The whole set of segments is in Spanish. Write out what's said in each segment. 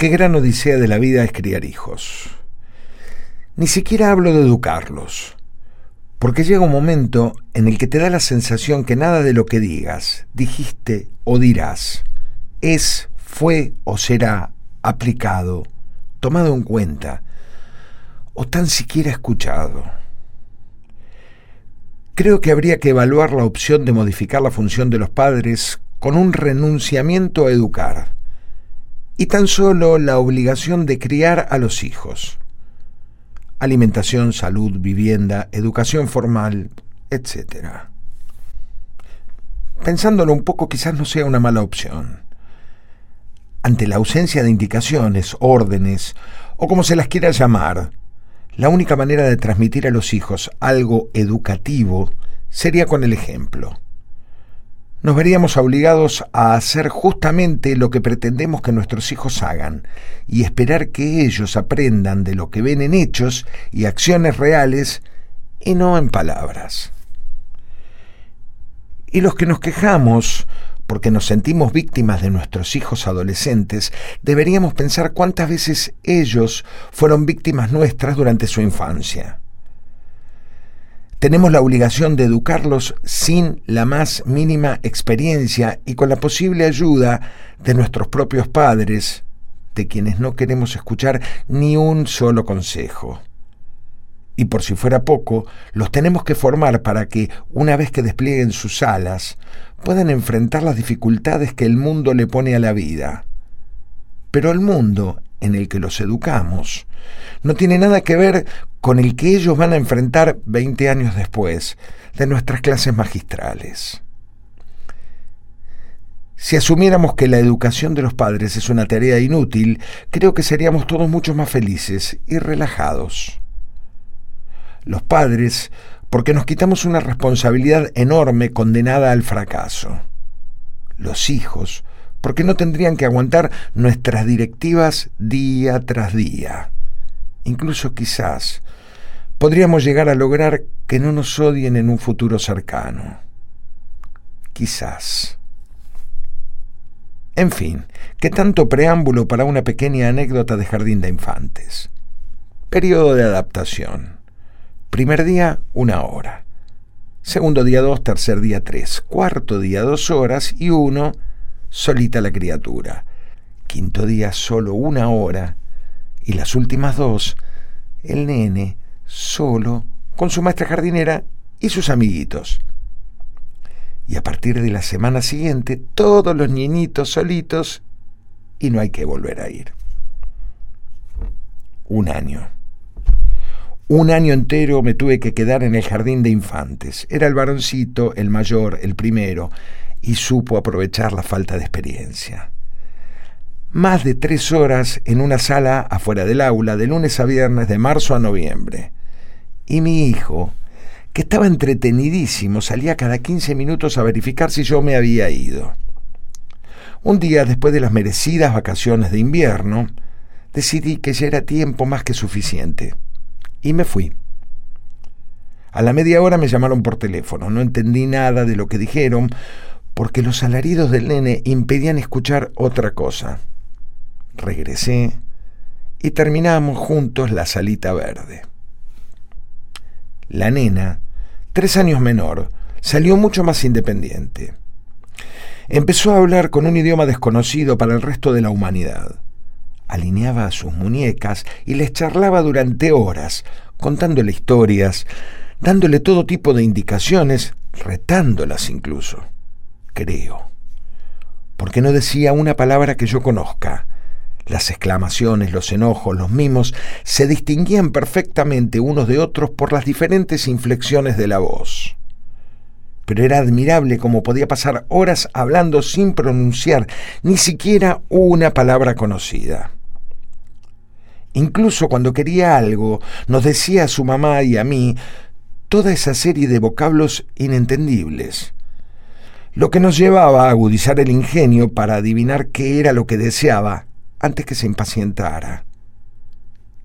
Qué gran odisea de la vida es criar hijos. Ni siquiera hablo de educarlos, porque llega un momento en el que te da la sensación que nada de lo que digas, dijiste o dirás es, fue o será aplicado, tomado en cuenta, o tan siquiera escuchado. Creo que habría que evaluar la opción de modificar la función de los padres con un renunciamiento a educar y tan solo la obligación de criar a los hijos. Alimentación, salud, vivienda, educación formal, etc. Pensándolo un poco quizás no sea una mala opción. Ante la ausencia de indicaciones, órdenes, o como se las quiera llamar, la única manera de transmitir a los hijos algo educativo sería con el ejemplo nos veríamos obligados a hacer justamente lo que pretendemos que nuestros hijos hagan y esperar que ellos aprendan de lo que ven en hechos y acciones reales y no en palabras. Y los que nos quejamos porque nos sentimos víctimas de nuestros hijos adolescentes, deberíamos pensar cuántas veces ellos fueron víctimas nuestras durante su infancia. Tenemos la obligación de educarlos sin la más mínima experiencia y con la posible ayuda de nuestros propios padres, de quienes no queremos escuchar ni un solo consejo. Y por si fuera poco, los tenemos que formar para que, una vez que desplieguen sus alas, puedan enfrentar las dificultades que el mundo le pone a la vida. Pero el mundo en el que los educamos no tiene nada que ver con el que ellos van a enfrentar 20 años después de nuestras clases magistrales. Si asumiéramos que la educación de los padres es una tarea inútil, creo que seríamos todos mucho más felices y relajados. Los padres, porque nos quitamos una responsabilidad enorme condenada al fracaso. Los hijos, porque no tendrían que aguantar nuestras directivas día tras día. Incluso quizás podríamos llegar a lograr que no nos odien en un futuro cercano. Quizás. En fin, qué tanto preámbulo para una pequeña anécdota de jardín de infantes. Periodo de adaptación. Primer día, una hora. Segundo día, dos. Tercer día, tres. Cuarto día, dos horas. Y uno, solita la criatura. Quinto día, solo una hora y las últimas dos, el nene solo con su maestra jardinera y sus amiguitos. Y a partir de la semana siguiente, todos los niñitos solitos y no hay que volver a ir. Un año. Un año entero me tuve que quedar en el jardín de infantes. Era el varoncito, el mayor, el primero, y supo aprovechar la falta de experiencia más de tres horas en una sala afuera del aula, de lunes a viernes, de marzo a noviembre. Y mi hijo, que estaba entretenidísimo, salía cada 15 minutos a verificar si yo me había ido. Un día, después de las merecidas vacaciones de invierno, decidí que ya era tiempo más que suficiente. Y me fui. A la media hora me llamaron por teléfono. No entendí nada de lo que dijeron, porque los alaridos del nene impedían escuchar otra cosa regresé y terminamos juntos la salita verde. La nena, tres años menor, salió mucho más independiente. Empezó a hablar con un idioma desconocido para el resto de la humanidad. Alineaba a sus muñecas y les charlaba durante horas, contándole historias, dándole todo tipo de indicaciones, retándolas incluso. Creo. Porque no decía una palabra que yo conozca, las exclamaciones, los enojos, los mimos se distinguían perfectamente unos de otros por las diferentes inflexiones de la voz. Pero era admirable cómo podía pasar horas hablando sin pronunciar ni siquiera una palabra conocida. Incluso cuando quería algo, nos decía a su mamá y a mí toda esa serie de vocablos inentendibles, lo que nos llevaba a agudizar el ingenio para adivinar qué era lo que deseaba antes que se impacientara.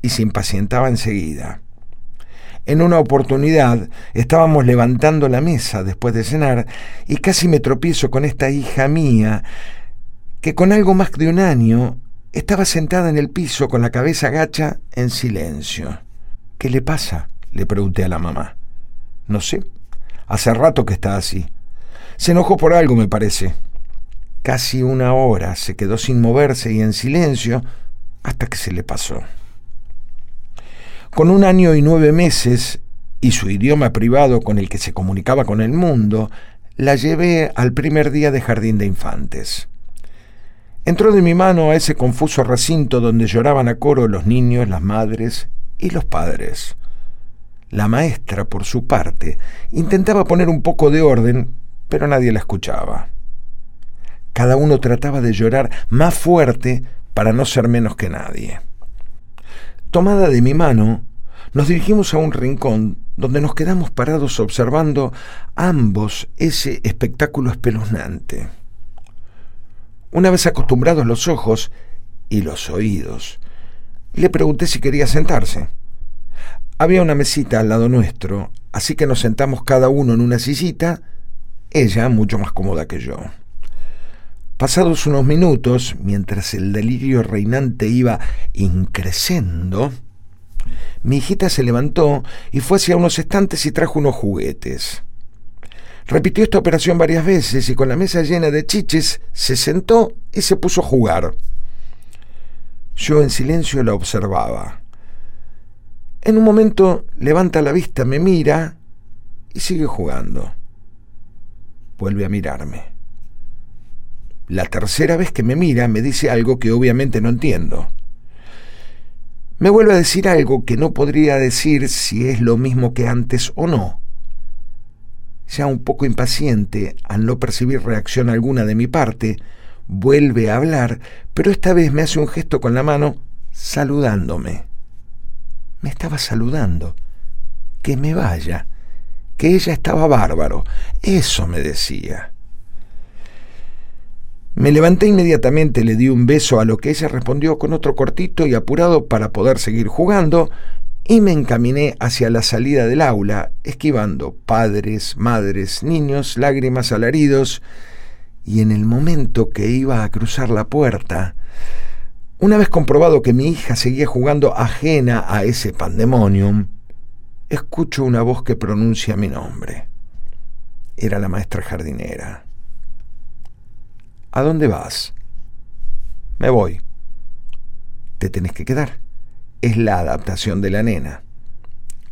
Y se impacientaba enseguida. En una oportunidad estábamos levantando la mesa después de cenar y casi me tropiezo con esta hija mía que con algo más de un año Estaba sentada en el piso con la cabeza gacha en silencio. ¿Qué le pasa? le pregunté a la mamá. No sé. Hace rato que está así. Se enojó por algo, me parece. Casi una hora se quedó sin moverse y en silencio hasta que se le pasó. Con un año y nueve meses y su idioma privado con el que se comunicaba con el mundo, la llevé al primer día de jardín de infantes. Entró de mi mano a ese confuso recinto donde lloraban a coro los niños, las madres y los padres. La maestra, por su parte, intentaba poner un poco de orden, pero nadie la escuchaba. Cada uno trataba de llorar más fuerte para no ser menos que nadie. Tomada de mi mano, nos dirigimos a un rincón donde nos quedamos parados observando ambos ese espectáculo espeluznante. Una vez acostumbrados los ojos y los oídos, le pregunté si quería sentarse. Había una mesita al lado nuestro, así que nos sentamos cada uno en una sillita, ella mucho más cómoda que yo. Pasados unos minutos, mientras el delirio reinante iba increciendo, mi hijita se levantó y fue hacia unos estantes y trajo unos juguetes. Repitió esta operación varias veces y con la mesa llena de chiches se sentó y se puso a jugar. Yo en silencio la observaba. En un momento levanta la vista, me mira y sigue jugando. Vuelve a mirarme. La tercera vez que me mira me dice algo que obviamente no entiendo. Me vuelve a decir algo que no podría decir si es lo mismo que antes o no. Ya un poco impaciente al no percibir reacción alguna de mi parte, vuelve a hablar, pero esta vez me hace un gesto con la mano saludándome. Me estaba saludando. Que me vaya. Que ella estaba bárbaro. Eso me decía. Me levanté inmediatamente, le di un beso a lo que ella respondió con otro cortito y apurado para poder seguir jugando, y me encaminé hacia la salida del aula, esquivando padres, madres, niños, lágrimas, alaridos, y en el momento que iba a cruzar la puerta, una vez comprobado que mi hija seguía jugando ajena a ese pandemonium, escucho una voz que pronuncia mi nombre. Era la maestra jardinera. ¿A dónde vas? Me voy. Te tenés que quedar. Es la adaptación de la nena.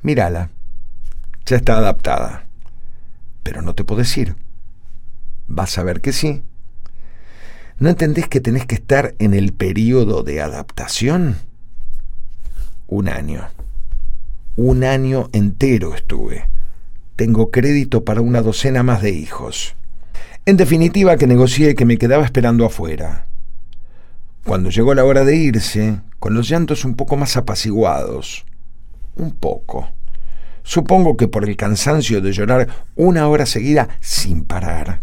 Mírala. Ya está adaptada. Pero no te puedo ir. Vas a ver que sí. ¿No entendés que tenés que estar en el periodo de adaptación? Un año. Un año entero estuve. Tengo crédito para una docena más de hijos. En definitiva, que negocié que me quedaba esperando afuera. Cuando llegó la hora de irse, con los llantos un poco más apaciguados, un poco. Supongo que por el cansancio de llorar una hora seguida sin parar,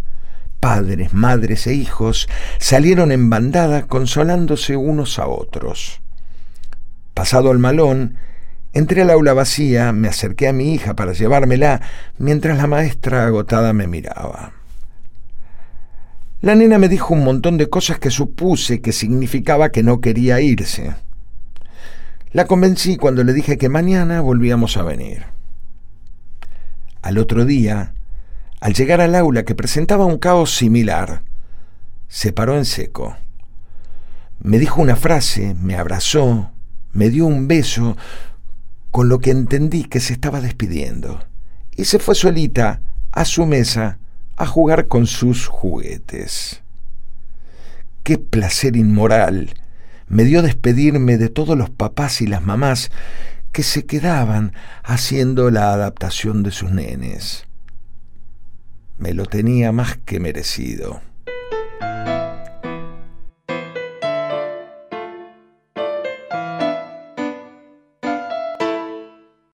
padres, madres e hijos salieron en bandada consolándose unos a otros. Pasado el malón, entré al aula vacía, me acerqué a mi hija para llevármela, mientras la maestra agotada me miraba. La nena me dijo un montón de cosas que supuse que significaba que no quería irse. La convencí cuando le dije que mañana volvíamos a venir. Al otro día, al llegar al aula que presentaba un caos similar, se paró en seco. Me dijo una frase, me abrazó, me dio un beso, con lo que entendí que se estaba despidiendo, y se fue solita a su mesa a jugar con sus juguetes. Qué placer inmoral me dio despedirme de todos los papás y las mamás que se quedaban haciendo la adaptación de sus nenes. Me lo tenía más que merecido.